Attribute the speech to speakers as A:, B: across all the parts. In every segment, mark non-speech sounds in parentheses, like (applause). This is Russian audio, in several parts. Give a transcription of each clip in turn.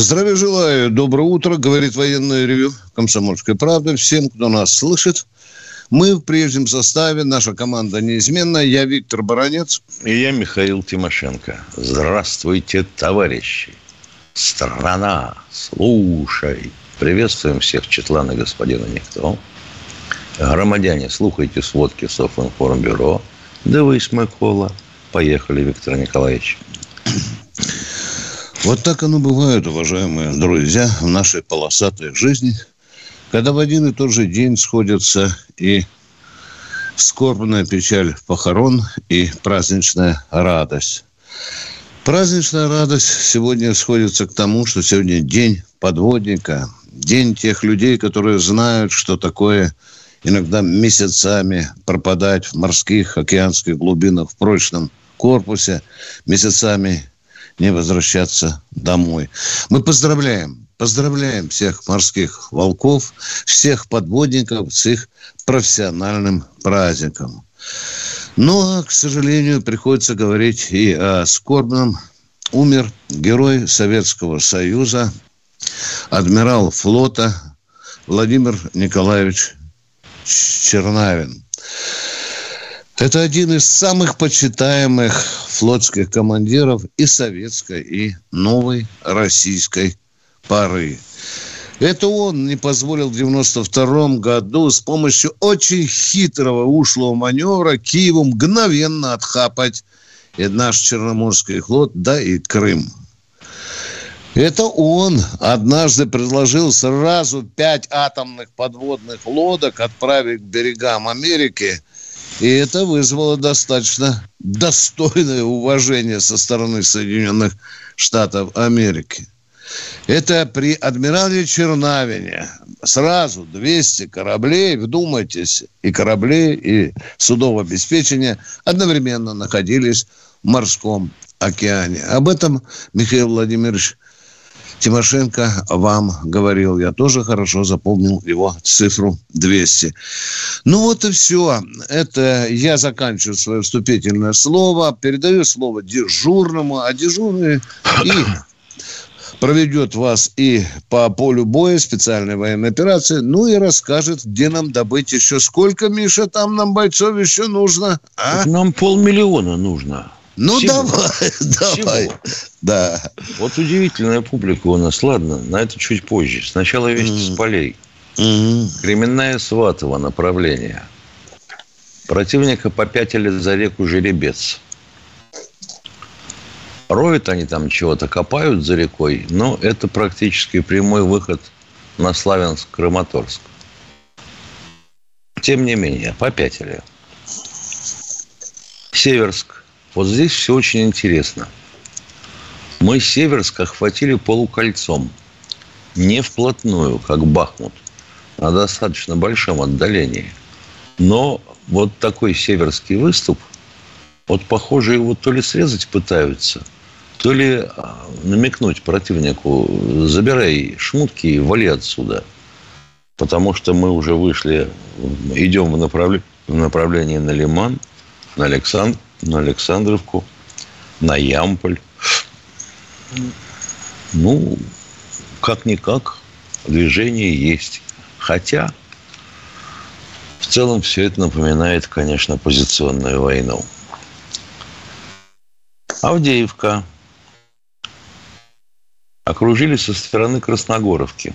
A: Здравия желаю. Доброе утро, говорит военное ревю «Комсомольская правда». Всем, кто нас слышит. Мы в прежнем составе, наша команда неизменная. Я Виктор Баранец.
B: И я Михаил Тимошенко. Здравствуйте, товарищи. Страна, слушай. Приветствуем всех Четлана господина Никто. Громадяне, слухайте сводки Софинформбюро. Дивись, Микола. Поехали, Виктор Николаевич.
A: Вот так оно бывает, уважаемые друзья, в нашей полосатой жизни, когда в один и тот же день сходятся и скорбная печаль похорон и праздничная радость. Праздничная радость сегодня сходится к тому, что сегодня день подводника, день тех людей, которые знают, что такое – иногда месяцами пропадать в морских, океанских глубинах в прочном корпусе, месяцами не возвращаться домой. Мы поздравляем, поздравляем всех морских волков, всех подводников с их профессиональным праздником. Но, к сожалению, приходится говорить и о скорбном. Умер герой Советского Союза, адмирал флота Владимир Николаевич Чернавин. Это один из самых почитаемых флотских командиров и советской, и новой российской поры. Это он не позволил в 92 году с помощью очень хитрого ушлого маневра Киеву мгновенно отхапать и наш Черноморский флот, да и Крым. Это он однажды предложил сразу пять атомных подводных лодок отправить к берегам Америки. И это вызвало достаточно достойное уважение со стороны Соединенных Штатов Америки. Это при адмирале Чернавине сразу 200 кораблей, вдумайтесь, и корабли, и судовое обеспечение одновременно находились в морском океане. Об этом Михаил Владимирович Тимошенко вам говорил. Я тоже хорошо запомнил его цифру 200. Ну вот и все. Это я заканчиваю свое вступительное слово. Передаю слово дежурному. А дежурный и проведет вас и по полю боя специальной военной операции, ну и расскажет, где нам добыть еще. Сколько, Миша, там нам бойцов еще нужно?
B: А? Нам полмиллиона нужно.
A: Ну, Всего. давай, (laughs) давай. Всего.
B: Да. Вот удивительная публика у нас. Ладно, на это чуть позже. Сначала вести mm. с полей. Mm. Кременная Сватово направление. Противника попятили за реку Жеребец. Роют они там чего-то, копают за рекой, но это практически прямой выход на Славянск-Краматорск. Тем не менее, попятили. Северск вот здесь все очень интересно. Мы Северск охватили полукольцом. Не вплотную, как Бахмут, а достаточно большом отдалении. Но вот такой северский выступ, вот похоже его то ли срезать пытаются, то ли а, намекнуть противнику, забирай шмутки и вали отсюда. Потому что мы уже вышли, идем в, направле, в направлении на Лиман, на Александр, на Александровку, на Ямполь. Ну, как-никак, движение есть. Хотя, в целом, все это напоминает, конечно, позиционную войну. Авдеевка. Окружили со стороны Красногоровки.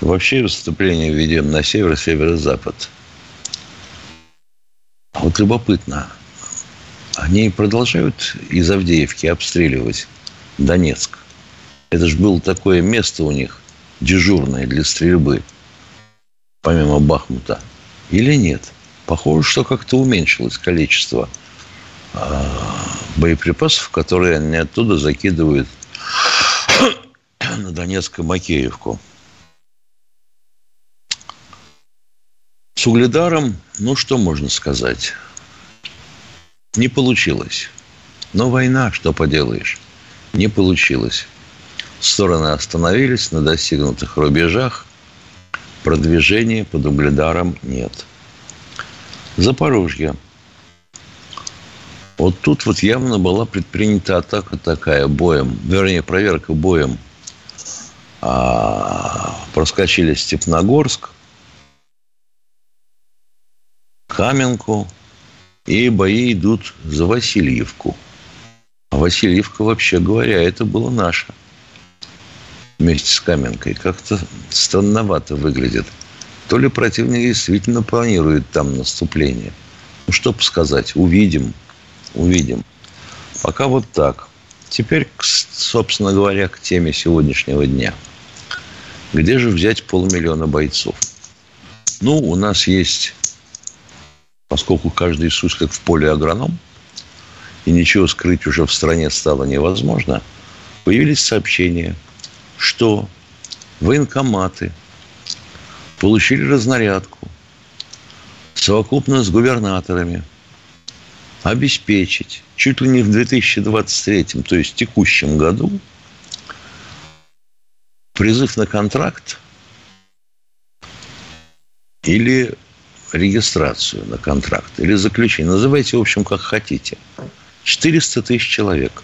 B: Вообще выступление ведем на север, северо-запад – вот любопытно, они продолжают из Авдеевки обстреливать Донецк. Это же было такое место у них дежурное для стрельбы, помимо Бахмута. Или нет? Похоже, что как-то уменьшилось количество э, боеприпасов, которые они оттуда закидывают (coughs) на Донецкую Макеевку. С угледаром, ну что можно сказать? Не получилось. Но война, что поделаешь, не получилось. Стороны остановились на достигнутых рубежах. Продвижения под угледаром нет. Запорожье. Вот тут вот явно была предпринята атака такая боем, вернее, проверка боем. А, проскочили Степногорск, Каменку, и бои идут за Васильевку. А Васильевка, вообще говоря, это было наше. Вместе с Каменкой. Как-то странновато выглядит. То ли противник действительно планирует там наступление. Ну, что сказать, увидим – увидим. Пока вот так. Теперь, собственно говоря, к теме сегодняшнего дня. Где же взять полмиллиона бойцов? Ну, у нас есть, поскольку каждый Иисус как в поле агроном, и ничего скрыть уже в стране стало невозможно, появились сообщения, что военкоматы получили разнарядку совокупно с губернаторами – обеспечить чуть ли не в 2023, то есть в текущем году, призыв на контракт или регистрацию на контракт, или заключение. Называйте, в общем, как хотите. 400 тысяч человек.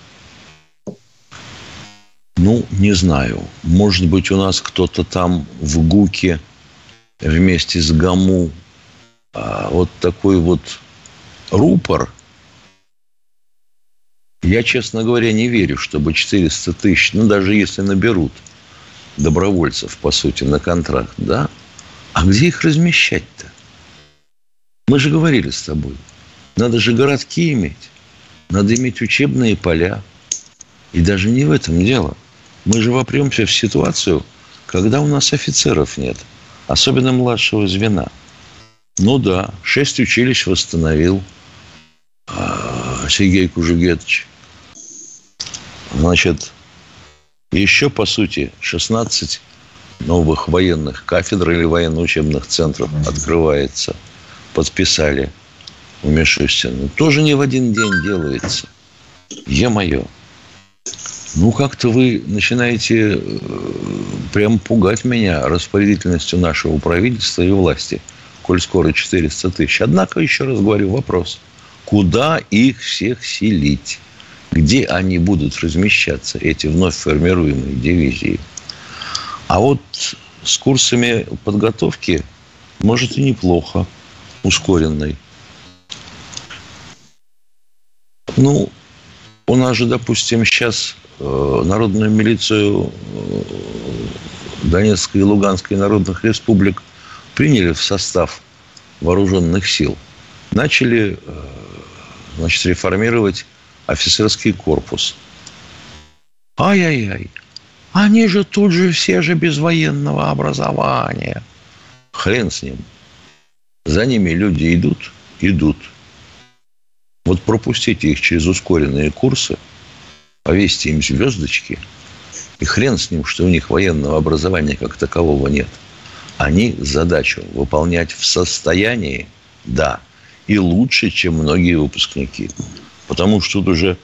B: Ну, не знаю. Может быть, у нас кто-то там в ГУКе вместе с ГАМУ а, вот такой вот рупор – я, честно говоря, не верю, чтобы 400 тысяч, ну, даже если наберут добровольцев, по сути, на контракт, да? А где их размещать-то? Мы же говорили с тобой. Надо же городки иметь. Надо иметь учебные поля. И даже не в этом дело. Мы же вопремся в ситуацию, когда у нас офицеров нет. Особенно младшего звена. Ну да, шесть училищ восстановил а, Сергей Кужугетович. Значит, еще, по сути, 16 новых военных кафедр или военно-учебных центров открывается. Подписали у Мишустина. Тоже не в один день делается. Е-мое. Ну, как-то вы начинаете э, прям пугать меня распорядительностью нашего правительства и власти, коль скоро 400 тысяч. Однако, еще раз говорю, вопрос. Куда их всех селить? где они будут размещаться, эти вновь формируемые дивизии. А вот с курсами подготовки может и неплохо, ускоренной. Ну, у нас же, допустим, сейчас э, народную милицию э, Донецкой и Луганской народных республик приняли в состав вооруженных сил. Начали э, значит, реформировать офицерский корпус. Ай-яй-яй. Они же тут же все же без военного образования. Хрен с ним. За ними люди идут, идут. Вот пропустите их через ускоренные курсы, повесьте им звездочки, и хрен с ним, что у них военного образования как такового нет. Они задачу выполнять в состоянии, да, и лучше, чем многие выпускники. Потому что тут уже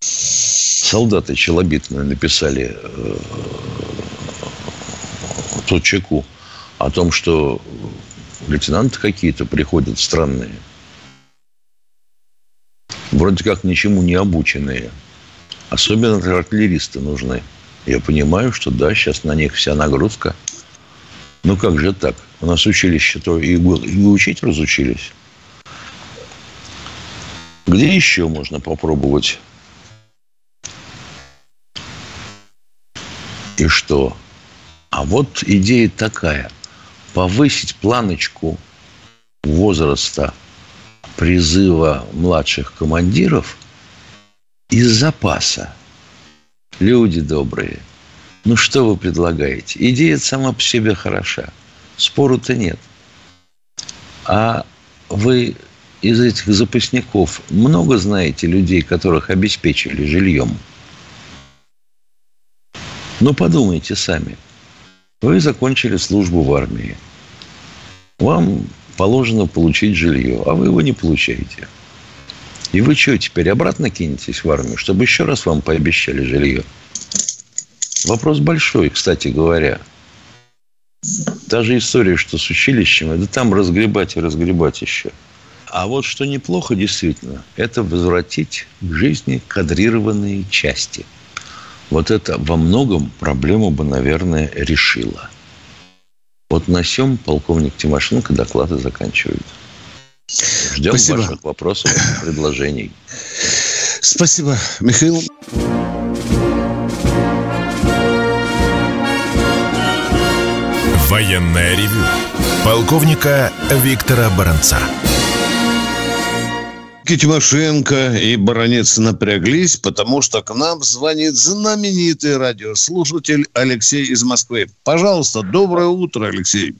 B: солдаты челобитные написали э, Толчаку о том, что лейтенанты какие-то приходят странные. Вроде как ничему не обученные. Особенно артиллеристы нужны. Я понимаю, что да, сейчас на них вся нагрузка. Ну как же так? У нас училище-то и, и учить разучились. Где еще можно попробовать? И что? А вот идея такая. Повысить планочку возраста призыва младших командиров из запаса. Люди добрые. Ну, что вы предлагаете? Идея сама по себе хороша. Спору-то нет. А вы из этих запасников много знаете людей, которых обеспечили жильем? Но подумайте сами. Вы закончили службу в армии. Вам положено получить жилье, а вы его не получаете. И вы что, теперь обратно кинетесь в армию, чтобы еще раз вам пообещали жилье? Вопрос большой, кстати говоря. Та же история, что с училищем, это там разгребать и разгребать еще. А вот что неплохо действительно, это возвратить к жизни кадрированные части. Вот это во многом проблему бы, наверное, решило. Вот на всем полковник Тимошенко доклады заканчивает. Ждем Спасибо. ваших вопросов и предложений.
A: Спасибо, Михаил.
C: Военная ревю. Полковника Виктора Баранца.
A: Тимошенко и Баранец напряглись, потому что к нам звонит знаменитый радиослушатель Алексей из Москвы. Пожалуйста, доброе утро, Алексей.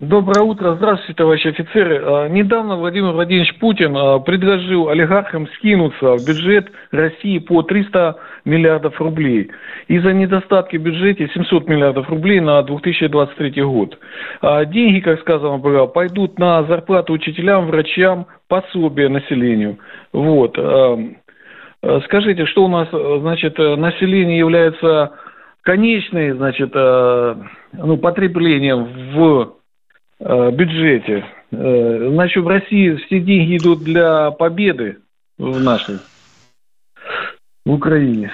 D: Доброе утро. Здравствуйте, товарищи офицеры. А, недавно Владимир Владимирович Путин а, предложил олигархам скинуться в бюджет России по 300 миллиардов рублей. Из-за недостатки в бюджете 700 миллиардов рублей на 2023 год. А деньги, как сказано было, пойдут на зарплату учителям, врачам, пособие населению. Вот. Скажите, что у нас, значит, население является конечной, значит, ну, потреблением в бюджете. Э, значит, в России все деньги идут для победы в нашей, в Украине.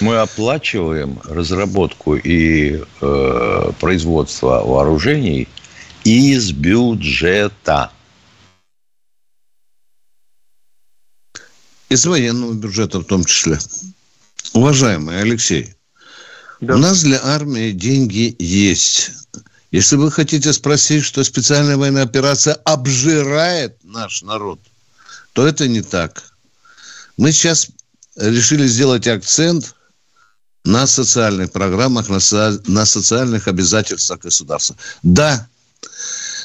B: Мы оплачиваем разработку и э, производство вооружений из бюджета.
A: Из военного бюджета в том числе. Уважаемый Алексей, да. у нас для армии деньги есть. Если вы хотите спросить, что специальная военная операция обжирает наш народ, то это не так. Мы сейчас решили сделать акцент на социальных программах, на, со, на социальных обязательствах государства. Да,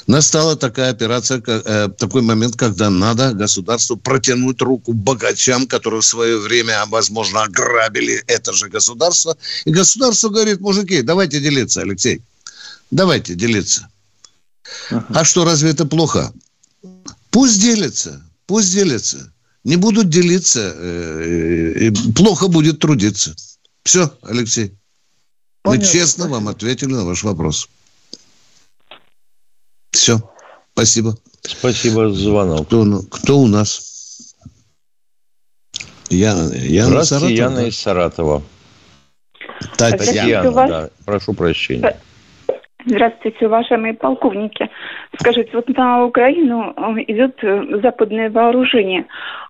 A: настала такая операция, э, такой момент, когда надо государству протянуть руку богачам, которые в свое время, возможно, ограбили это же государство. И государство говорит, мужики, давайте делиться, Алексей. Давайте делиться. Ага. А что, разве это плохо? Пусть делятся, пусть делятся. Не будут делиться, э, плохо будет трудиться. Все, Алексей. Понятно. Мы честно спасибо. вам ответили на ваш вопрос. Все. Спасибо.
B: Спасибо за звонок.
A: Кто, кто у нас?
B: Яна, Яна Здравствуйте, Саратова. Яна из Саратова.
A: Татьяна,
B: Татьяна да. Прошу прощения.
E: Здравствуйте, уважаемые полковники. Скажите, вот на Украину э, идет э, западное вооружение,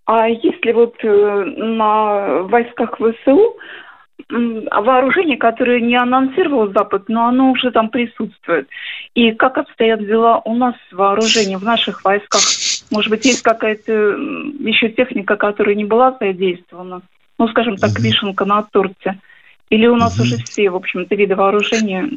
E: а если вот э, на войсках ВСУ вооружение, которое не анонсировал Запад, но оно уже там присутствует. И как обстоят дела у нас с вооружением в наших войсках? Может быть, есть какая-то еще техника, которая не была задействована? Ну, скажем так, вишенка на торте. Или у нас уже все, в общем-то, виды вооружения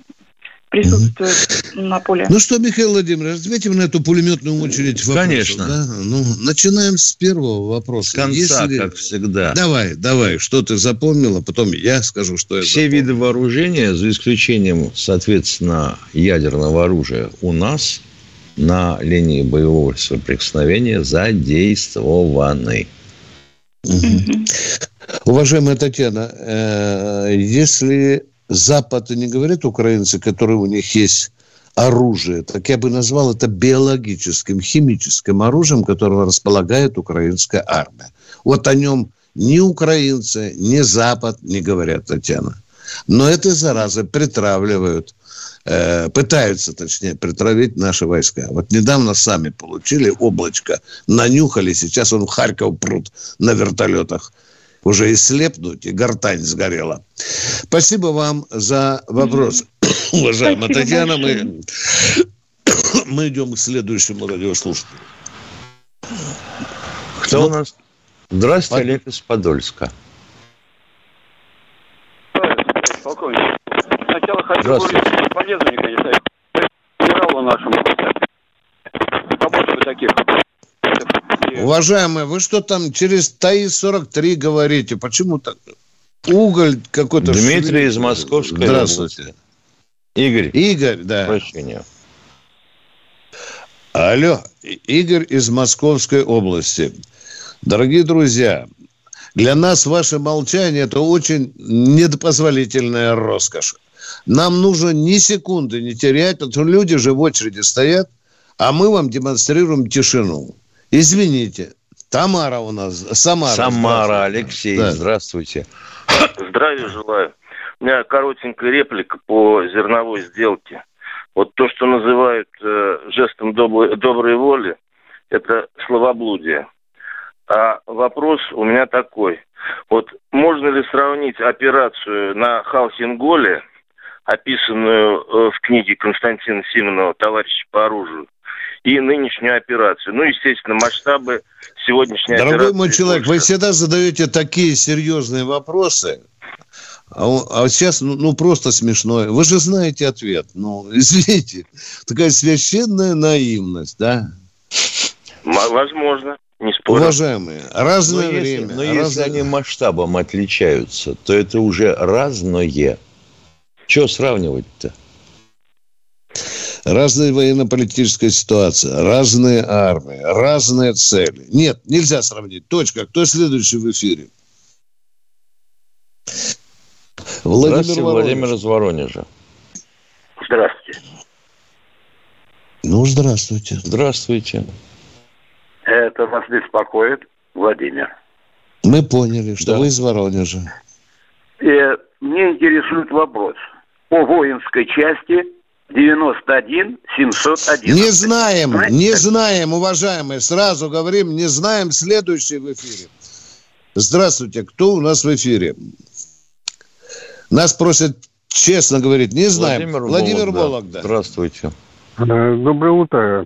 E: присутствует угу. на поле.
A: Ну что, Михаил Владимирович, ответим на эту пулеметную очередь
B: вопросов. Конечно.
A: Да? Ну, начинаем с первого вопроса.
B: С конца, Если... как всегда.
A: Давай, давай, что ты запомнила, потом я скажу, что я
B: Все
A: запомнил.
B: виды вооружения, за исключением, соответственно, ядерного оружия, у нас на линии боевого соприкосновения задействованы.
A: Угу. Уважаемая Татьяна, э, если Запад не говорят украинцы, которые у них есть оружие, так я бы назвал это биологическим, химическим оружием, которого располагает украинская армия. Вот о нем ни украинцы, ни Запад не говорят, Татьяна. Но этой заразы притравливают, э, пытаются, точнее, притравить наши войска. Вот недавно сами получили облачко, нанюхали, сейчас он в Харьков прут на вертолетах уже и слепнуть, и гортань сгорела. Спасибо вам за вопрос, (coughs) уважаемая Спасибо Татьяна. Мы, (coughs) мы идем к следующему радиослушателю.
B: Кто ну, у нас? Здравствуйте, Под... Олег из Подольска.
F: Полковник, сначала хочу полезными, конечно, генералу нашему. Побольше таких.
A: Уважаемые, вы что там через ТАИ-43 говорите? Почему так? уголь какой-то...
B: Дмитрий из Московской
A: Здравствуйте.
B: области. Игорь.
A: Игорь, да.
B: Прощения.
A: Алло, Игорь из Московской области. Дорогие друзья, для нас ваше молчание – это очень недопозволительная роскошь. Нам нужно ни секунды не терять, потому что люди же в очереди стоят, а мы вам демонстрируем тишину. Извините, Тамара у нас, Самара.
B: Самара, Алексей, да. здравствуйте.
G: Здравия желаю. У меня коротенькая реплика по зерновой сделке. Вот то, что называют э, жестом доброй, доброй воли, это словоблудие. А вопрос у меня такой. Вот можно ли сравнить операцию на Халхинголе, описанную э, в книге Константина Симонова «Товарищи по оружию», и нынешнюю операцию. Ну, естественно, масштабы сегодняшней
A: Дорогой
G: операции...
A: Дорогой мой человек, больше. вы всегда задаете такие серьезные вопросы, а, а сейчас, ну, ну, просто смешно. Вы же знаете ответ. Ну, (laughs) извините. Такая священная наивность, да?
G: Возможно. Не спорю.
A: Уважаемые, разное
B: но
A: время.
B: Если, но
A: разное...
B: если они масштабом отличаются, то это уже разное. Что сравнивать-то?
A: Разная военно-политическая ситуация, разные армии, разные цели. Нет, нельзя сравнить. Точка. Кто следующий в эфире?
B: Владимир Здравствуйте, Воронеж. Владимир из Воронежа.
G: Здравствуйте.
A: Ну, здравствуйте.
B: Здравствуйте.
G: Это вас беспокоит, Владимир.
A: Мы поняли, что да. вы из Воронежа.
G: И э, мне интересует вопрос о воинской части 91 711.
A: Не знаем, Знаете? не знаем, уважаемые. Сразу говорим, не знаем. Следующий в эфире. Здравствуйте, кто у нас в эфире? Нас просят честно говорить, не знаем.
B: Владимир, Владимир Волок, Волок да. да. Здравствуйте.
H: Э, доброе утро,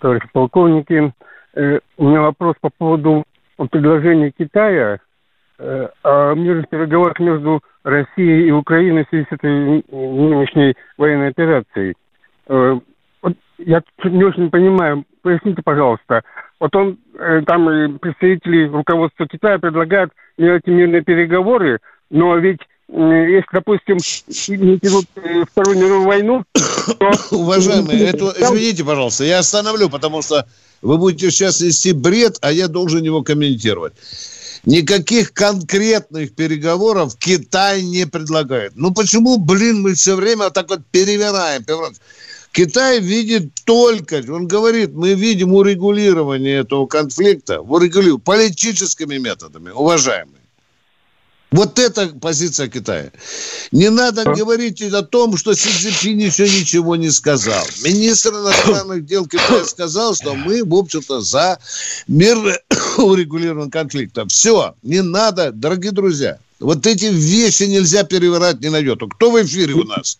H: товарищи полковники. Э, у меня вопрос по поводу предложения Китая э, о мирных переговорах между Россией и Украиной в связи с этой нынешней военной операцией. Вот я не очень понимаю, поясните, пожалуйста. Вот он, там представители руководства Китая предлагают эти мирные переговоры, но ведь если, допустим, идут э, Вторую мировую войну,
A: то... (coughs) Уважаемые, это, извините, пожалуйста, я остановлю, потому что вы будете сейчас нести бред, а я должен его комментировать. Никаких конкретных переговоров Китай не предлагает. Ну почему, блин, мы все время так вот перевираем? Китай видит только, он говорит, мы видим урегулирование этого конфликта, урегулирование политическими методами, уважаемые. Вот это позиция Китая. Не надо а? говорить о том, что Си Цзиньпин еще ничего не сказал. Министр иностранных дел Китая сказал, что мы, в общем-то, за мирное (coughs) урегулирование конфликта. Все, не надо, дорогие друзья. Вот эти вещи нельзя перевирать ни на йоту. Кто в эфире у нас?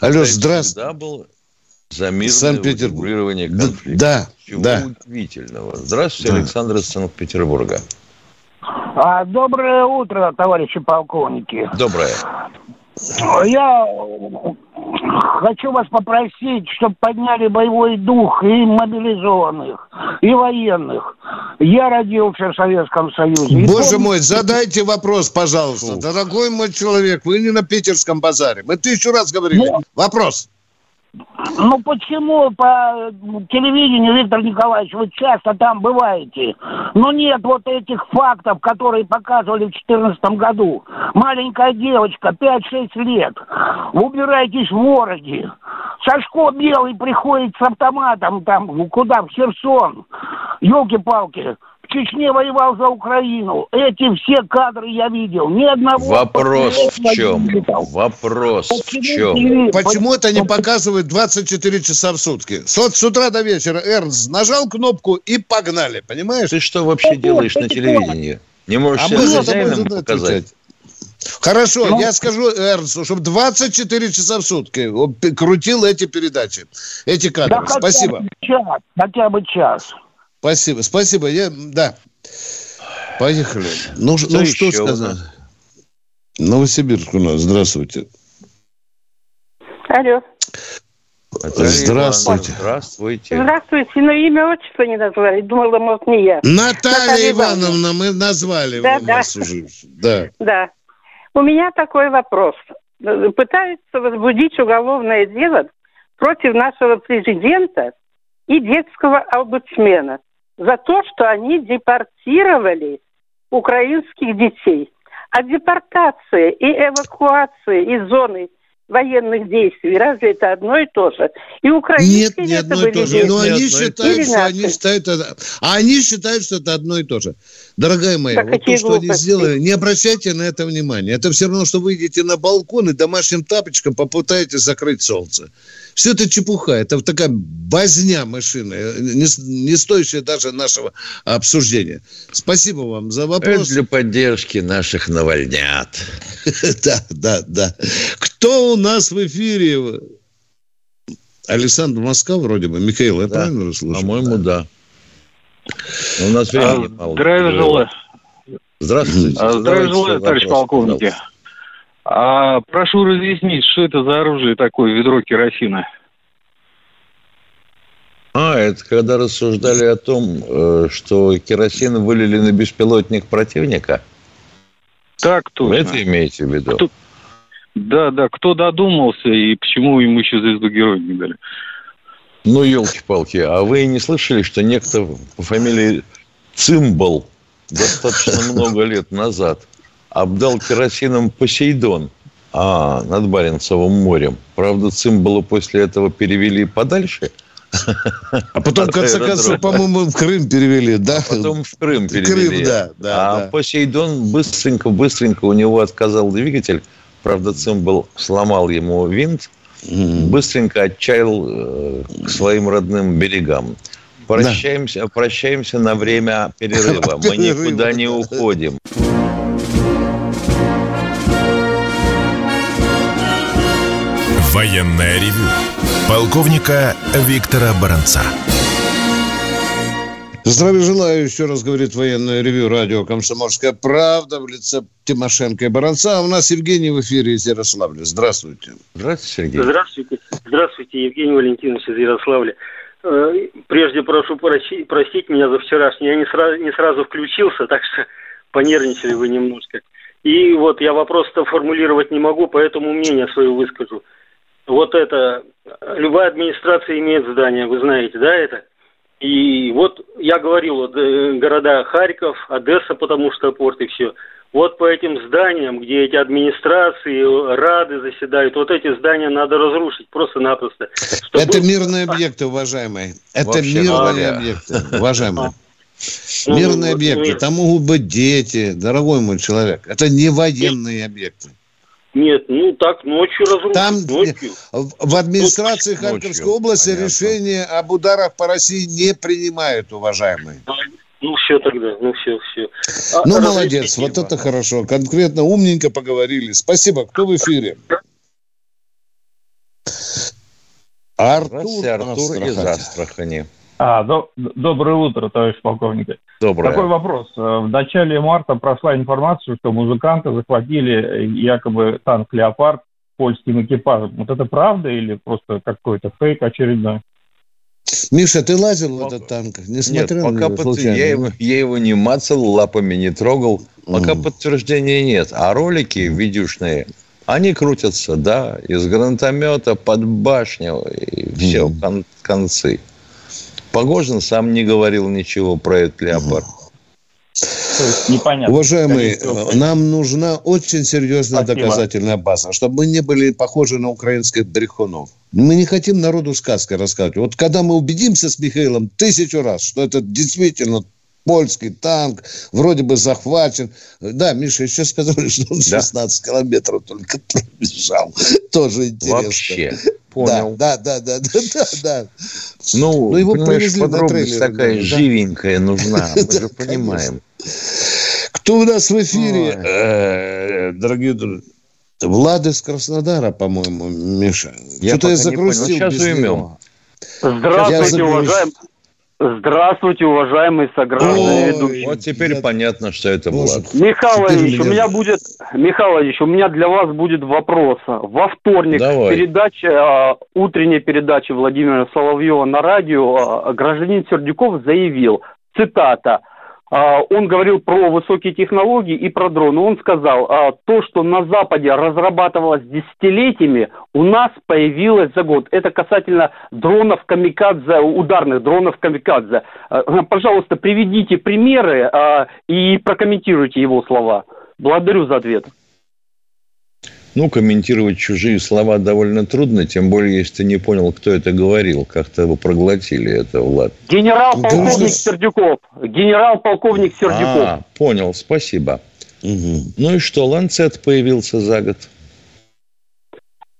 A: Алло, здравствуйте.
B: был за мирное урегулирование конфликта.
A: Да,
B: Чего
A: да.
B: удивительного. Здравствуйте, да. Александр из Санкт-Петербурга.
I: А, доброе утро, товарищи полковники.
B: Доброе.
I: Я хочу вас попросить, чтобы подняли боевой дух и мобилизованных, и военных. Я родился в Советском Союзе.
A: Боже помню... мой, задайте вопрос, пожалуйста. Фу. Дорогой мой человек, вы не на питерском базаре. Мы тысячу раз говорили. Ну, вопрос.
I: Ну почему по телевидению, Виктор Николаевич, вы часто там бываете? Но нет вот этих фактов, которые показывали в 2014 году. Маленькая девочка, 5-6 лет, убирайтесь в вороги. Сашко Белый приходит с автоматом там, куда, в Херсон. Елки-палки. Чечне воевал за Украину. Эти все кадры я видел. Ни одного...
B: Вопрос в чем? Вопрос Почему? в чем?
A: Почему это не показывают 24 часа в сутки? С, с утра до вечера Эрнст нажал кнопку и погнали, понимаешь?
B: Ты что вообще делаешь на телевидении? Не можешь а себя хозяином показать?
A: Хорошо, ну, я скажу Эрнсту, чтобы 24 часа в сутки крутил эти передачи, эти кадры. Да Спасибо.
I: Хотя бы час. Хотя бы час.
A: Спасибо, спасибо. Я, да. Поехали. Ну, что ну что сказать? Новосибирск у нас. Здравствуйте.
J: Алло.
B: Наталья
A: Здравствуйте.
B: Ивановна, Здравствуйте.
J: Здравствуйте. Но имя, отчество не назвали. Думала, может, не я.
A: Наталья,
J: Наталья
A: Ивановна, мы назвали
J: Да,
A: вас
J: да.
A: уже. Да.
J: Да. У меня такой вопрос. Пытаются возбудить уголовное дело против нашего президента и детского омбудсмена за то, что они депортировали украинских детей. А депортация и эвакуация из зоны военных действий, разве это одно и то же? И
A: Нет,
J: украинские
A: не
J: это
A: одно и то же. Но они
B: одно и
A: считают, что они считают это... А они считают, что это одно и то же. Дорогая моя,
J: Да
A: вот то, что они
J: глупости.
A: сделали, не обращайте на это внимания. Это все равно, что выйдете на балкон и домашним тапочком попытаетесь закрыть солнце. Все это чепуха, это такая базня машины, не, с- не стоящая даже нашего обсуждения. Спасибо вам за
B: Это
A: вопрос.
B: для поддержки наших навальнят. (laughs)
A: Да, да, да. Кто у нас в эфире? Александр Москва вроде бы. Михаил, я правильно расслышал?
B: По-моему, да. У нас времени мало.
K: Здравия желаю.
B: Здравствуйте.
K: А, Здравия желаю, товарищ полковники.
B: пожалуйста.
K: А, прошу разъяснить, что это за оружие такое, ведро керосина?
B: А, это когда рассуждали о том, э, что керосин вылили на беспилотник противника?
K: Так точно.
B: Вы это имеете в виду?
K: Кто- Да, да, кто додумался и почему ему еще звезду героя не дали?
B: Ну, елки-палки, а вы не слышали, что некто по фамилии Цимбал достаточно много лет назад обдал керосином Посейдон а, над Баренцевым морем? Правда, Цимбала после этого перевели подальше,
A: А потом, (laughs) в конце концов, по-моему, в Крым перевели, да?
B: потом в Крым
A: Крым,
B: перевели.
A: да, да,
B: а
A: да.
B: Посейдон быстренько-быстренько у него отказал двигатель. Правда, Цимбал сломал ему винт, быстренько отчаял э, к своим родным берегам. Прощаемся, прощаемся на время перерыва. (laughs) Мы никуда не
A: да.
B: уходим.
C: Военное ревю полковника Виктора Баранца.
A: Здравия желаю, еще раз говорит военное ревю радио «Комсомольская правда» в лице Тимошенко и Баранца. А у нас Евгений в эфире из Ярославля. Здравствуйте.
B: Здравствуйте, Сергей.
L: Здравствуйте. Здравствуйте, Евгений Валентинович из Ярославля. Э, Прежде прошу прощи- простить меня за вчерашний. Я не сразу, не сразу включился, (laughs) так что понервничали вы немножко. И вот я вопрос-то формулировать не могу, поэтому мнение свое выскажу. Вот это, любая администрация имеет здание, вы знаете, да, это? И вот я говорил, вот э, города Харьков, Одесса, потому что порт и все. Вот по этим зданиям, где эти администрации, рады заседают, вот эти здания надо разрушить просто-напросто. чтобы-
A: Это мирные объекты, уважаемые. Это
B: Вообще
A: мирные
B: говоря.
A: объекты, уважаемые.
L: Ну,
A: Мирные объекты. Там могут быть дети, дорогой мой человек. Это не военные объекты.
L: Нет, ну так ночью разрушить,
A: Там
L: ночью.
A: в в администрации
B: Ночью,
A: Харьковской области
B: понятно.
A: решения об ударах по России не принимают, уважаемые.
L: Ну все тогда, ну все, все.
A: Ну, молодец, вот это хорошо. Конкретно умненько поговорили. Спасибо. Кто в эфире? Артур,
B: Здравствуйте, Артур из
A: Астрахань.
B: Астрахани.
K: А, до- доброе утро, товарищ полковник.
B: Доброе.
K: Такой вопрос. Э, В начале марта прошла информация, что музыканты захватили э, якобы танк «Леопард» польским экипажем. Вот это правда или просто какой-то фейк очередной?
A: Миша, ты лазил в этот танк? Не
B: Нет,
A: смотрел на
B: пока
A: него
B: под- я, его, я его не мацал, лапами не трогал. Пока
A: Мгм.
B: подтверждения нет. А ролики видюшные, они крутятся, да, из гранатомета под башню и все,
A: Мгм.
B: кон- концы. Погожин сам не говорил ничего про этот леопард.
K: Непонятно.
A: Уважаемые, нам нужна очень серьезная
K: Спасибо.
A: доказательная база, чтобы мы не были похожи на украинских брехунов. Мы не хотим народу сказки рассказывать. Вот когда мы убедимся с Михаилом тысячу раз, что это действительно польский танк, вроде бы захвачен. Да, Миша еще сказали, (laughs) что он
B: Да.
A: 16 километров только пробежал. Тоже интересно.
B: Вообще. Понял.
A: Да, да, да, да, да, да.
B: Ну,
A: Ну, его
B: понимаешь,
A: привезли на
B: подробность
A: трейлере,
B: такая
A: да.
B: живенькая нужна. (laughs) Мы же понимаем.
A: Кто у нас в эфире? Э, Дорогие друзья. Влад из Краснодара, по-моему, Миша.
B: Я
A: Что-то я
B: пока не понял.
A: загрустил
B: Сейчас
A: без
B: уймем.
L: Здравствуйте, уважаемые,
M: Здравствуйте, уважаемые сограждане ведущие.
B: Вот теперь понятно, что это Влад.
M: Михаил Владимирович, у
B: меня-
M: будет, Михаил Владимирович, у меня для вас будет вопрос. Во вторник
B: Давай.
M: передача, а, утренняя передача Владимира Соловьева на радио, а, гражданин Сердюков заявил, цитата, он говорил про высокие технологии и про дроны. Он сказал, а, то, что на Западе разрабатывалось десятилетиями, у нас появилось за год. Это касательно дронов камикадзе, ударных дронов камикадзе. А, Пожалуйста, приведите примеры а, и прокомментируйте его слова. Благодарю за ответ.
B: Ну, комментировать чужие слова довольно трудно, тем более, если ты не понял, кто это говорил. Как-то вы проглотили это, Влад.
M: Генерал-полковник Сердюков. Генерал-полковник Сердюков.
B: А, понял, спасибо. Ну и что, Ланцет появился за год.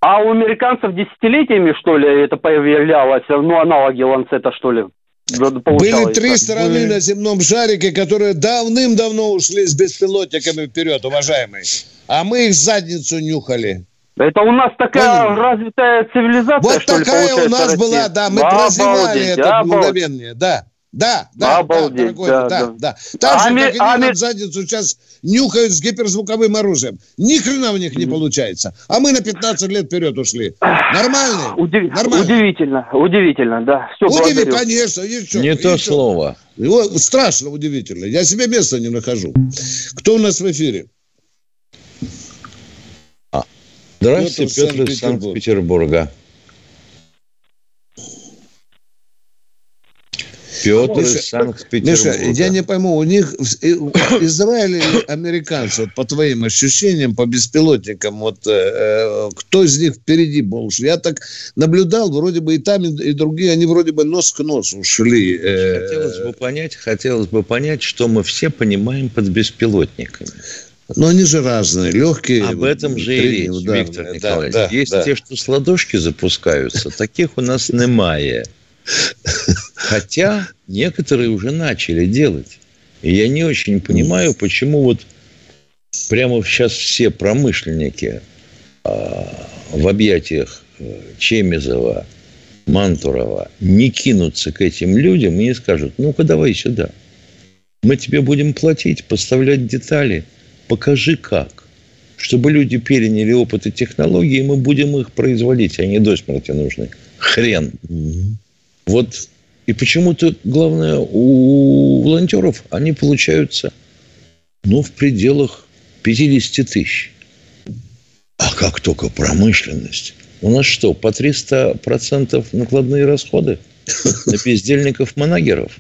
M: А у американцев десятилетиями, что ли, это появлялось? Ну, аналоги Ланцета, что ли?
A: Были три страны на земном шарике, которые давным-давно ушли с беспилотниками вперед, уважаемые. А мы их задницу нюхали.
M: Это у нас такая
A: Поняли?
M: развитая цивилизация,
A: Вот
M: что ли,
A: такая у нас
M: Россия?
A: была, да, мы
M: Обалдеть,
A: прозевали это мгновение, да. Да, да,
M: Обалдеть,
A: да, дорогой,
M: да,
A: да,
M: да.
A: да, Так же,
M: Ами-
A: как они
M: ами-
A: нам задницу сейчас нюхают с гиперзвуковым оружием. Ни хрена у них не получается. А мы на 15 лет вперед ушли. Нормально?
M: Удив-
A: Нормально.
M: Удивительно, удивительно, да. Все,
A: Удиви,
M: благодарю.
A: конечно, чё,
B: Не
A: и
B: то слово.
A: Его страшно удивительно. Я себе места не нахожу. Кто у нас в эфире?
B: Здравствуйте,
A: Петр,
B: Петр из
A: Санкт-Петербург.
B: Санкт-Петербурга. Петр
A: Миша,
B: из Санкт-Петербурга.
A: Миша, я не пойму, у них и- (coughs) Израиль или американцы, вот по твоим ощущениям, по беспилотникам, вот э, э, кто из них впереди больше? Я так наблюдал, вроде бы и там, и, другие, они вроде бы нос к носу ушли. э,
B: Хотелось бы понять, хотелось бы понять, что мы все понимаем под беспилотниками.
A: но они же разные, легкие.
B: Об этом же и речь,
A: среднеударные.
B: Виктор
A: Да,
B: Николаевич.
A: да,
B: Есть
A: да.
B: те, что с ладошки запускаются, таких у нас немає. Хотя некоторые уже начали делать. И я не очень понимаю, почему вот прямо сейчас все промышленники а, в объятиях э, Чемизова, Мантурова не кинутся к этим людям и не скажут, ну-ка давай сюда. Мы тебе будем платить, поставлять детали. Покажи как. Чтобы люди переняли опыт и технологии, мы будем их производить. Они до смерти нужны. Хрен. Вот. И почему-то, главное, у волонтеров они получаются, ну, в пределах 50 тысяч. А как только промышленность? У нас что, по 300% накладные расходы на бездельников-манагеров?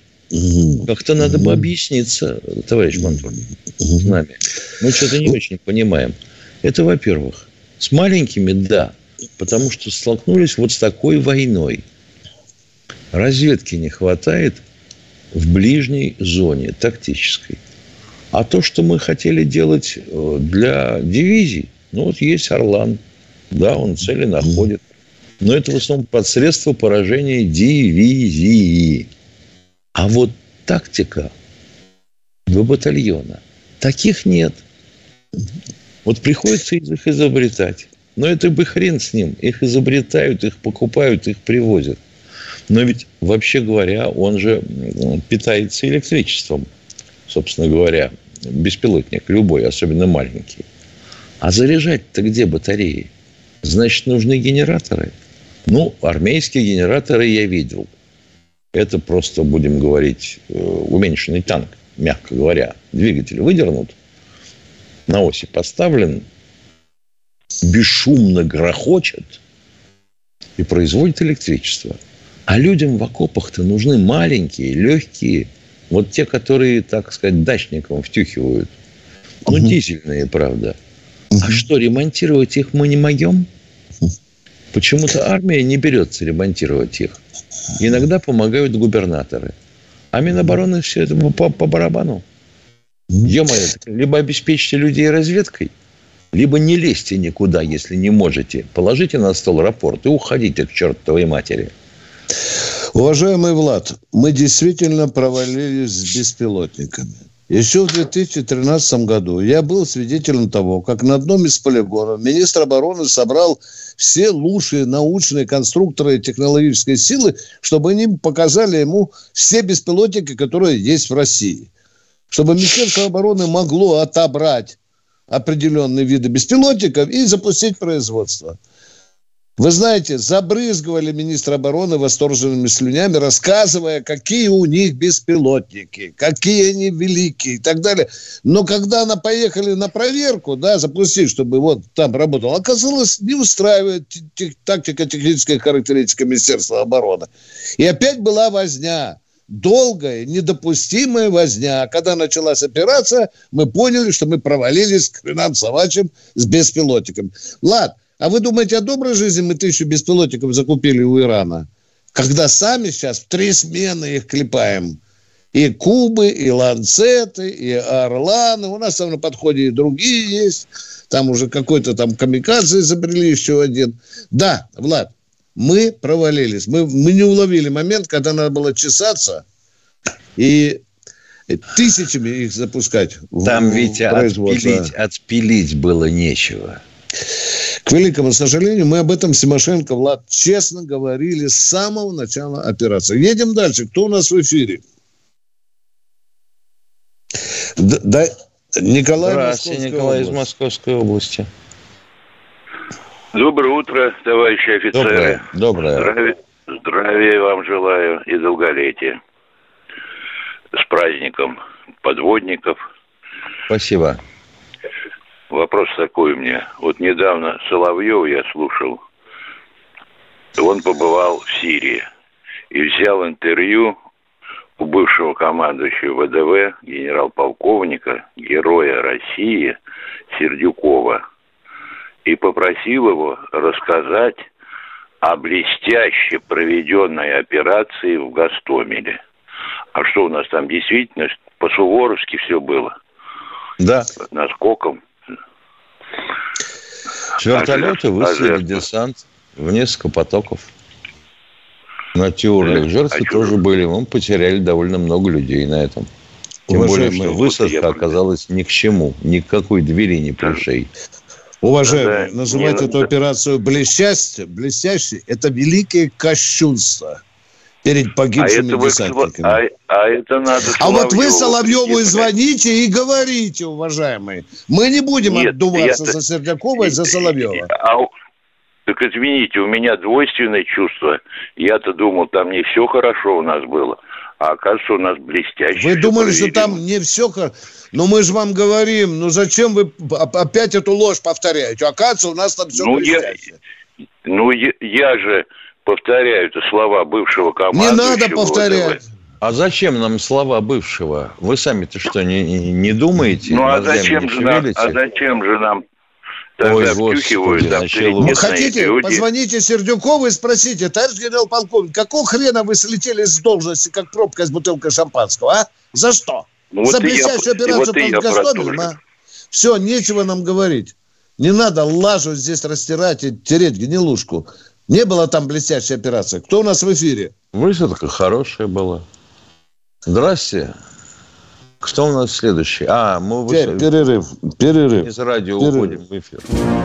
B: Как-то надо бы объясниться, товарищ Мантур, с нами. Мы что-то не очень понимаем. Это, во-первых. С маленькими – да, потому что столкнулись вот с такой войной. Разведки не хватает в ближней зоне тактической. А то, что мы хотели делать э, для дивизий, ну вот есть Орлан, да, он цели находит. Но это в основном под средство поражения дивизии. А вот тактика два батальона, таких нет. Вот приходится их изобретать. Но это бы хрен с ним. Их изобретают, их покупают, их привозят. Но ведь, вообще говоря, он же питается электричеством, собственно говоря, беспилотник любой, особенно маленький. А заряжать-то где батареи? Значит, нужны генераторы. Ну, армейские генераторы я видел. Это просто, будем говорить, э, уменьшенный танк, мягко говоря. Двигатель выдернут, на оси поставлен, бесшумно грохочет и производит электричество. А людям в окопах-то нужны маленькие, легкие, вот те, которые, так сказать, дачникам втюхивают. Ну, дизельные, правда. А что, ремонтировать их мы не могем? Почему-то армия не берется ремонтировать их. Иногда помогают губернаторы. А Минобороны все это по, по барабану. Ё-моё, либо обеспечьте людей разведкой, либо не лезьте никуда, если не можете. Положите на стол рапорт и уходите к чертовой матери.
A: Уважаемый Влад, мы действительно провалились с беспилотниками. Еще в 2013 году я был свидетелем того, как на одном из полигонов министр обороны собрал все лучшие научные конструкторы и технологические силы, чтобы они показали ему все беспилотники, которые есть в России. Чтобы Министерство обороны могло отобрать определенные виды беспилотников и запустить производство. Вы знаете, забрызгивали министра обороны восторженными слюнями, рассказывая, какие у них беспилотники, какие они великие и так далее. Но когда она поехали на проверку, да, запустить, чтобы вот там работал, оказалось, не устраивает тактико-техническая характеристика Министерства обороны. И опять была возня долгая, недопустимая возня. Когда началась операция, мы поняли, что мы провалились к хренам собачьим с беспилотником. Ладно, а вы думаете, о доброй жизни мы тысячу беспилотников закупили у Ирана? Когда сами сейчас в три смены их клепаем. И Кубы, и Ланцеты, и Орланы. У нас там на подходе и другие есть. Там уже какой-то там камикадзе изобрели еще один. Да, Влад, мы провалились. Мы, мы не уловили момент, когда надо было чесаться и тысячами их запускать.
B: Там в, ведь в отпилить, отпилить было нечего.
A: К великому сожалению, мы об этом Симошенко, Влад, честно говорили с самого начала операции. Едем дальше. Кто у нас в эфире?
B: Да, Николай Здравствуйте, Николай область. из Московской области.
N: Доброе утро, товарищи офицеры.
B: Доброе. Доброе.
N: Здравия, здравия вам желаю и долголетия. С праздником подводников.
B: Спасибо.
N: Вопрос такой у меня. Вот недавно Соловьев я слушал. Он побывал в Сирии и взял интервью у бывшего командующего ВДВ, генерал-полковника, героя России Сердюкова, и попросил его рассказать о блестяще проведенной операции в Гастомеле. А что у нас там действительно по-суворовски все было?
B: Да.
N: Наскоком.
B: С вертолета высадили десант в несколько потоков. На Тюрлях жертвы а тоже были. Мы потеряли довольно много людей на этом. Тем Уважаемые, более, что высадка оказалась ни к чему. Никакой двери не пришей.
A: Уважаемые, называть эту операцию блестяще, блестяще, это великое кощунство перед погибшими а десантниками.
N: а, а это надо
A: А вот вы Соловьеву и звоните и говорите, уважаемые. Мы не будем Нет, отдуваться я... за Сердякова и за Соловьева. (laughs) А,
N: так извините, у меня двойственное чувство. Я-то думал, там не все хорошо у нас было. А оказывается, у нас блестяще.
A: Вы думали, что там не все хорошо? Ну, мы же вам говорим, ну зачем вы опять эту ложь повторяете? Оказывается, у нас там все ну, блестяще.
N: Я, ну, я, я же повторяю это слова бывшего командующего.
A: Не надо повторять.
B: А зачем нам слова бывшего? Вы сами-то что, не, не думаете?
N: Ну, а зачем, же нам, а зачем же нам тогда Ой,
A: втюхивают там ну, хотите, люди. позвоните Сердюкову и спросите, товарищ генерал-полковник, какого хрена вы слетели с должности, как пробка с бутылкой шампанского, а? За что? Ну, За вот блестящую я, операцию вот под Гастомелем, а? Все, нечего нам говорить. Не надо лажу здесь растирать и тереть гнилушку. Не было там блестящей операции. Кто у нас в эфире?
B: Высадка хорошая была. Здрасте. Кто у нас следующий? А, мы
A: Теперь, вы... перерыв. Перерыв.
B: Из радио перерыв. уходим в эфир.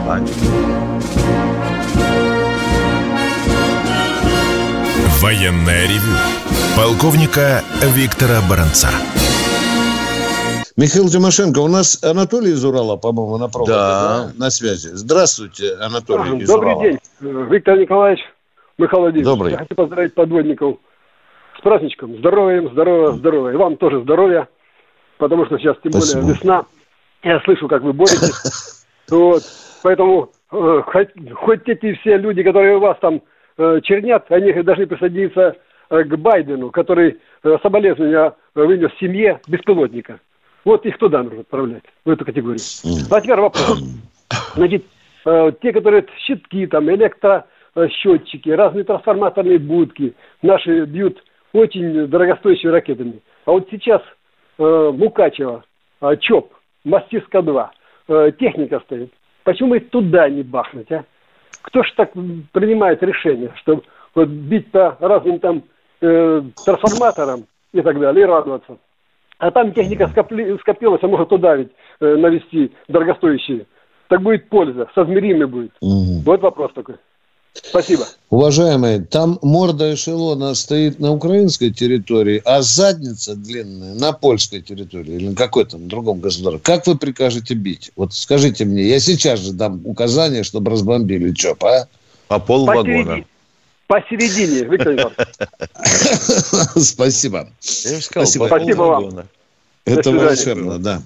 B: А,
C: Военная ревю. Полковника Виктора Баранца.
A: Михаил Тимошенко, у нас Анатолий из Урала, по-моему, на проводе, да. да, на связи. Здравствуйте, Анатолий из
O: Добрый
A: Урала.
O: день, Виктор Николаевич, Михаил Владимирович.
A: Добрый.
O: Я хочу поздравить подводников с праздничком. Здоровья здоровья, здоровья. И вам тоже здоровья, потому что сейчас тем Спасибо. более весна. Я слышу, как вы боретесь. (laughs) Вот. Поэтому э, хоть, хоть эти все люди, которые у вас там э, чернят, они должны присоединиться э, к Байдену, который э, соболезнования вынес семье беспилотника. Вот их туда нужно отправлять, в эту категорию. А теперь вопрос. Значит, э, те, которые щитки, там, электросчетчики, разные трансформаторные будки, наши бьют очень дорогостоящими ракетами. А вот сейчас э, Мукачево, э, ЧОП, Мастиска-2, э, техника стоит. Почему их туда не бахнуть, а? Кто ж так принимает решение, чтобы вот бить по разным там э, трансформаторам и так далее, и радоваться? А там техника скопли, скопилась, а может туда ведь э, навести дорогостоящие. Так будет польза, соизмеримый будет. Угу. Вот вопрос такой. Спасибо.
A: Уважаемые, там морда эшелона стоит на украинской территории, а задница длинная на польской территории или на какой-то другом государстве. Как вы прикажете бить? Вот скажите мне, я сейчас же дам указание, чтобы разбомбили ЧОП, а?
B: А пол вагона.
O: Посередине, Виктор (laughs)
A: Спасибо.
B: Я сказал,
O: Спасибо. Спасибо вам.
A: Это волшебно, да.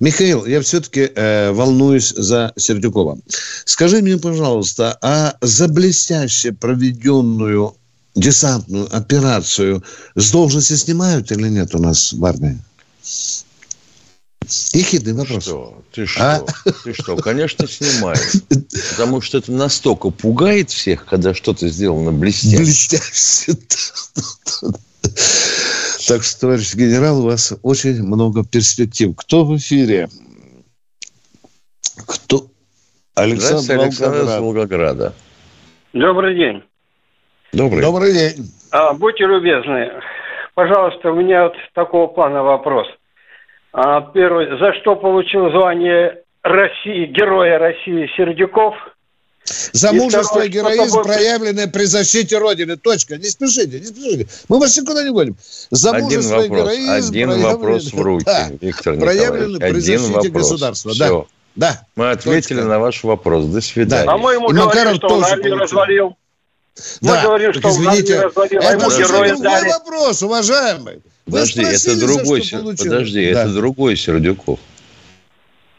A: Михаил, я все-таки э, волнуюсь за Сердюкова. Скажи мне, пожалуйста, а за блестяще проведенную десантную операцию с должности снимают или нет у нас в армии? Ехидный вопрос.
B: Что? Ты что? А? Ты что? Конечно, снимают. Потому что это настолько пугает всех, когда что-то сделано блестяще.
A: Блестяще. Так что, товарищ генерал, у вас очень много перспектив. Кто в эфире? Кто?
B: Александр, Александр Волгоград. Волгограда.
P: Добрый день.
A: Добрый. Добрый день.
P: А, будьте любезны. Пожалуйста, у меня вот такого плана вопрос. А, первый. За что получил звание России, Героя России Сердюков –
A: за мужество и героизм, тобой... проявленное при защите Родины. Точка. Не спешите, не спешите. Мы вас никуда не гоним.
B: За один мужество вопрос, и героизм... Один вопрос в руки, (laughs) да, Виктор Проявленный
A: при защите вопрос. государства.
B: Все. Да. да. Мы ответили точка. на ваш вопрос. До свидания. Да.
P: А мы ему и говорим, что он развалил.
A: Мы да, говорим, что извините, развалил, а это же другой дали. вопрос, уважаемый.
B: Подожди, это другой, подожди, да. это другой Сердюков.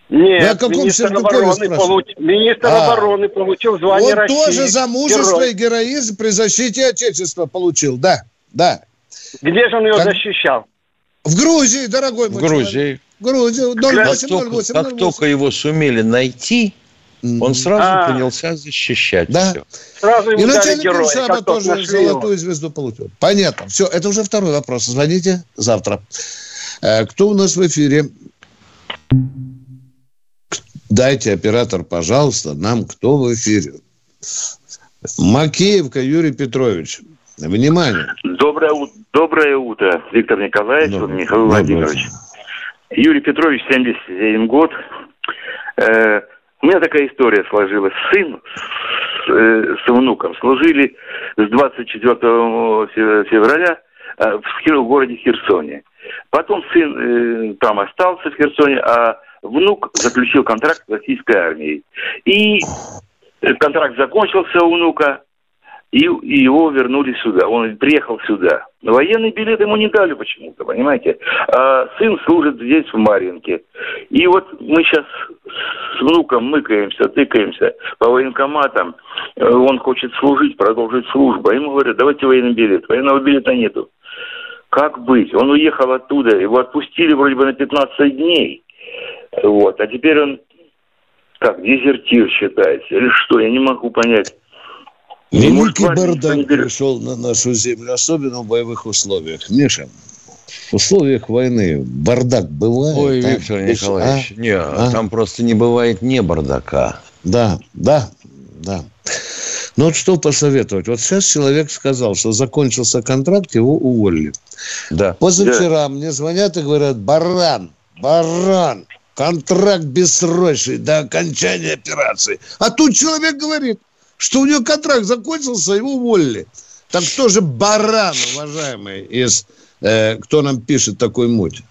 P: Нет, Вы о каком министр обороны, получ... министр а. обороны получил звание Он
A: России. тоже за мужество Герой. и героизм при защите Отечества получил, да, да.
P: Где же он его как... защищал?
A: В Грузии, дорогой
B: мой В Грузии.
A: В Грузии,
B: 08, как, 08, только, как только его сумели найти, он сразу а, принялся защищать
A: да. все. Сразу и начальник Генштаба тоже золотую его. звезду получил. Понятно. Все, это уже второй вопрос. Звоните завтра. Э, кто у нас в эфире? Дайте, оператор, пожалуйста, нам кто в эфире. Макеевка Юрий Петрович. Внимание.
Q: Доброе, доброе утро, Виктор Николаевич, доброе. Михаил доброе. Владимирович. Юрий Петрович, 71 год. Э, у меня такая история сложилась. Сын с, э, с внуком служили с 24 февраля э, в, в городе Херсоне. Потом сын э, там остался в Херсоне, а внук заключил контракт с российской армией. И контракт закончился у внука, и, и его вернули сюда. Он приехал сюда. Военный билет ему не дали почему-то, понимаете. А сын служит здесь, в Маринке. И вот мы сейчас с внуком мыкаемся, тыкаемся по военкоматам. Он хочет служить, продолжить службу. А ему говорят, давайте военный билет. Военного билета нету. Как быть? Он уехал оттуда, его отпустили вроде бы на 15 дней. Вот. А теперь он как, дезертир считается или что, я не могу понять.
A: Великий бардак пришел на нашу землю, особенно в боевых условиях. Миша, в условиях войны бардак бывает?
B: Ой, там, Виктор Николаевич, а? не, а? там просто не бывает не бардака.
A: Да, да, да. Ну вот что посоветовать? Вот сейчас человек сказал, что закончился контракт, его уволили. Да. Позавчера да. мне звонят и говорят, баран, баран, контракт бессрочный до окончания операции. А тут человек говорит, что у него контракт закончился, его уволили. Так кто же баран, уважаемый, из, э, кто нам пишет такой муть?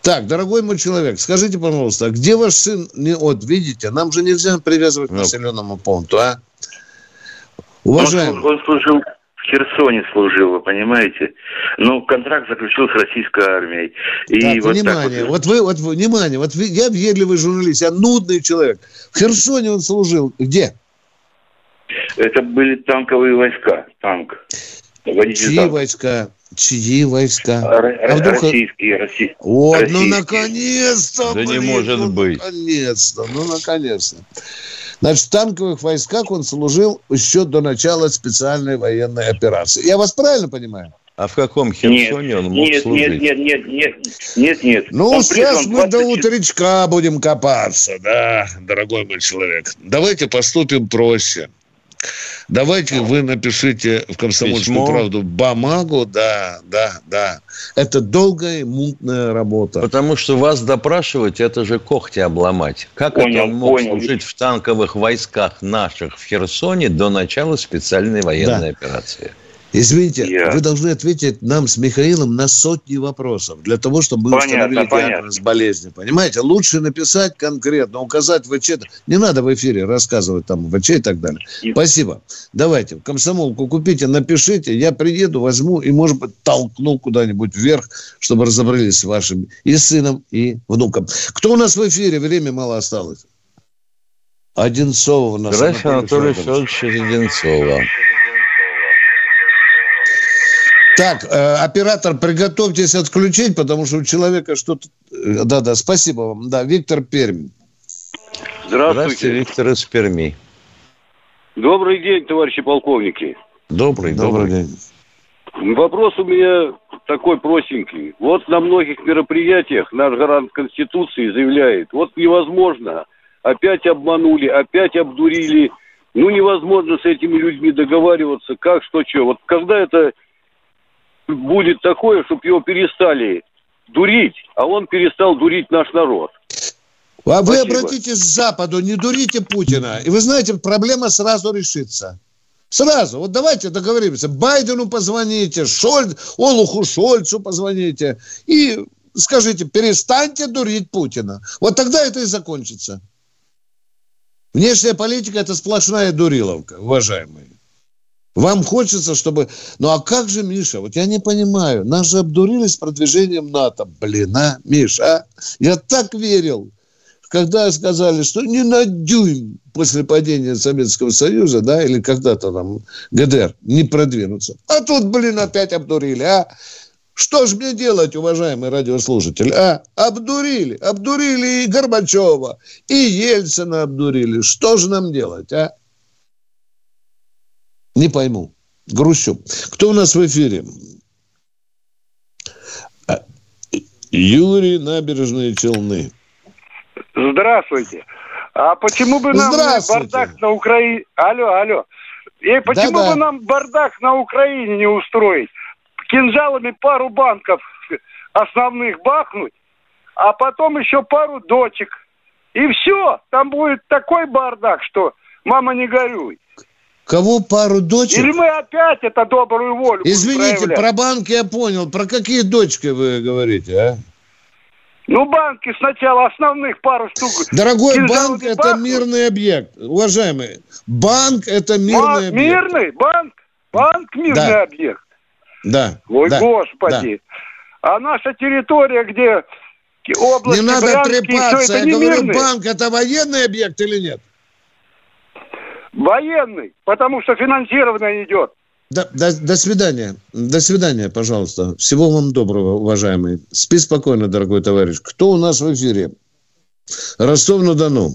A: Так, дорогой мой человек, скажите, пожалуйста, а где ваш сын? Не, вот, видите, нам же нельзя привязывать к ну. населенному пункту, а?
Q: Уважаемый. Он, он служил в Херсоне служил, вы понимаете? Ну, контракт заключил с российской армией.
A: И так, вот внимание, так вот... вот вы, вот внимание, вот вы, я въедливый журналист, я нудный человек. В Херсоне он служил. Где?
Q: Это были танковые войска, танк.
A: Водитель Чьи танк. войска? Чьи войска?
Q: Р- а вдруг... Российские, российские.
A: Вот, ну, российские. ну наконец-то!
B: Да блин, не может
A: ну,
B: быть.
A: Наконец-то, ну наконец-то. Значит, в танковых войсках он служил еще до начала специальной военной операции. Я вас правильно понимаю?
B: А в каком Херсоне нет, он мог
Q: нет,
B: служить?
Q: Нет, нет, нет, нет, нет, нет.
A: Ну, он сейчас мы 20... до утречка будем копаться, да, дорогой мой человек. Давайте поступим проще. Давайте вы напишите в «Комсомольскую
B: Письмо.
A: правду» бумагу, да, да, да. Это долгая, мутная работа.
B: Потому что вас допрашивать, это же когти обломать. Как это
A: Понял,
B: он мог
A: понял.
B: служить в танковых войсках наших в Херсоне до начала специальной военной
A: Да.
B: операции?
A: Извините, вы должны ответить нам с Михаилом на сотни вопросов для того, чтобы мы
Q: Понятно,
A: установили
Q: понятно.
A: диагноз болезни. Понимаете? Лучше написать конкретно, указать в ВЧ. Не надо в эфире рассказывать там в ВЧ и так далее. Спасибо. Давайте, комсомолку купите, напишите, я приеду, возьму и, может быть, толкну куда-нибудь вверх, чтобы разобрались с вашим и сыном, и внуком. Кто у нас в эфире? Время мало осталось. Одинцова у нас.
B: Граф Анатолий Федорович Одинцова.
A: Так, э, оператор, приготовьтесь отключить, потому что у человека что-то... э, Да-да, спасибо вам. Да, Виктор Пермь.
B: Здравствуйте, Виктор из Перми.
F: Добрый день, товарищи полковники.
B: Добрый, добрый.
A: день.
F: Вопрос у меня такой простенький. Вот на многих мероприятиях наш гарант Конституции заявляет, вот невозможно, опять обманули, опять обдурили, ну невозможно с этими людьми договариваться, как, что, что. Вот когда это будет такое, чтобы его перестали дурить, а он перестал дурить наш народ.
A: А вы
F: Спасибо.
A: обратитесь к Западу, не дурите Путина. И вы знаете, проблема сразу решится. Сразу. Вот давайте договоримся. Байдену позвоните, Шоль... Олуху Шольцу позвоните. И скажите, перестаньте дурить Путина. Вот тогда это и закончится. Внешняя политика – это сплошная дуриловка, уважаемые. Вам хочется, чтобы... Ну, а как же, Миша? Вот я не понимаю. Нас же обдурили с продвижением НАТО. Блин, а, Миша? Я так верил. Когда сказали, что не на дюйм после падения Советского Союза, да, или когда-то там ГДР, не продвинуться. А тут, блин, опять обдурили, а? Что ж мне делать, уважаемый радиослушатель, а? Обдурили, обдурили и Горбачева, и Ельцина обдурили. Что же нам делать, а? Не пойму. Грущу. Кто у нас в эфире? А, Юрий Набережные Челны.
R: Здравствуйте. А почему бы нам бардак на Украине... Алло, алло. И почему
A: Да-да.
R: бы нам бардак на Украине не устроить? Кинжалами пару банков основных бахнуть, а потом еще пару дочек. И все. Там будет такой бардак, что мама не горюй.
A: Кого пару дочек?
R: Или мы опять это добрую волю
A: Извините, про банки я понял. Про какие дочки вы говорите, а?
R: Ну, банки сначала основных пару штук.
A: Дорогой банк – это мирный объект. Уважаемые, банк – это мирный объект.
R: Мирный? Банк? Банк мирный
A: Да.
R: объект.
A: Да.
R: Ой,
A: да,
R: господи. А наша территория, где область
A: Не надо
R: Брянские, всё
A: трепаться. Я говорю,
R: мирный?
A: банк – это военный объект или нет?
R: Военный, потому что финансирование идет.
A: Да, до, до свидания. До свидания, пожалуйста. Всего вам доброго, уважаемый. Спи спокойно, дорогой товарищ. Кто у нас в эфире? Ростов-на-Дону.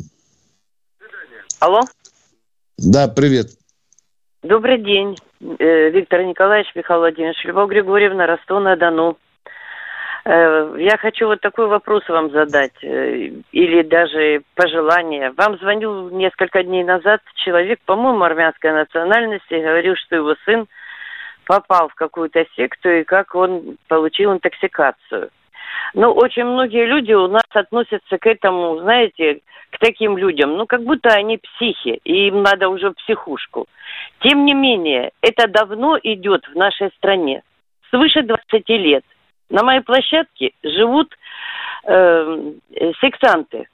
S: Алло,
A: Да, привет.
S: добрый день. Э, Виктор Николаевич, Михаил Владимирович, Любовь Григорьевна, Ростов-на-Дону. Э, Я хочу вот такой вопрос вам задать, э, или даже пожелание. Вам звонил несколько дней назад человек, по-моему, армянской национальности, говорил, что его сын попал в какую-то секту, и как он получил интоксикацию. Ну, очень многие люди у нас относятся к этому, знаете, к таким людям, ну, как будто они психи, и им надо уже психушку. Тем не менее, это давно идет в нашей стране, свыше 20 лет. На моей площадке живут э, э, сектанты,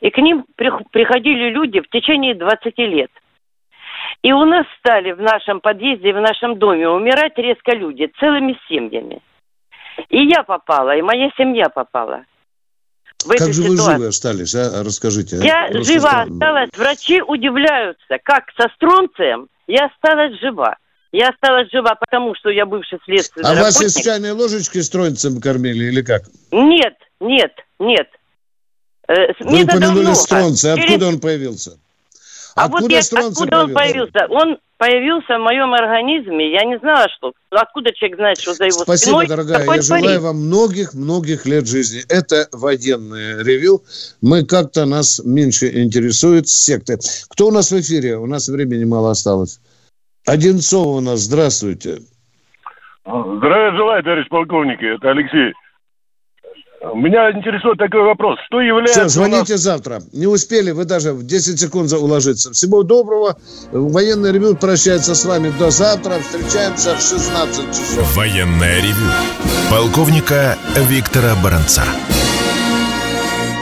S: и к ним прих- приходили люди в течение 20 лет. И у нас стали в нашем подъезде, в нашем доме умирать резко люди, целыми семьями. И я попала, и моя семья попала в
A: Как же вы
S: ситуацию.
A: живы остались, а? Расскажите.
S: Я
A: Просто
S: жива осталась. Врачи удивляются, как со стронцием я осталась жива. Я осталась жива, потому что я бывший следственный
A: А вас из чайной ложечки с троицем кормили или как?
S: Нет, нет, нет. Э,
A: Вы упомянули стронций. Откуда
S: Через-
A: он появился?
S: А вот
A: Откуда
S: я,
A: стронций
S: откуда он появился? Он появился в моем организме. Я не знала, что. Откуда человек знает, что за его
A: Спасибо,
S: спиной
A: дорогая.
S: такой
A: Я желаю
S: творится?
A: вам многих-многих лет жизни. Это военное ревю. Мы как-то нас меньше интересуют секты. Кто у нас в эфире? У нас времени мало осталось. Одинцова у нас, здравствуйте.
T: Здравия желаю, товарищ полковник, это Алексей. Меня интересует такой вопрос. Что является...
A: Все, звоните
T: нас...
A: завтра. Не успели, вы даже в 10 секунд уложиться. Всего доброго. Военный ревю прощается с вами до завтра. Встречаемся в 16 часов.
U: Военное ревю. Полковника Виктора Баранца.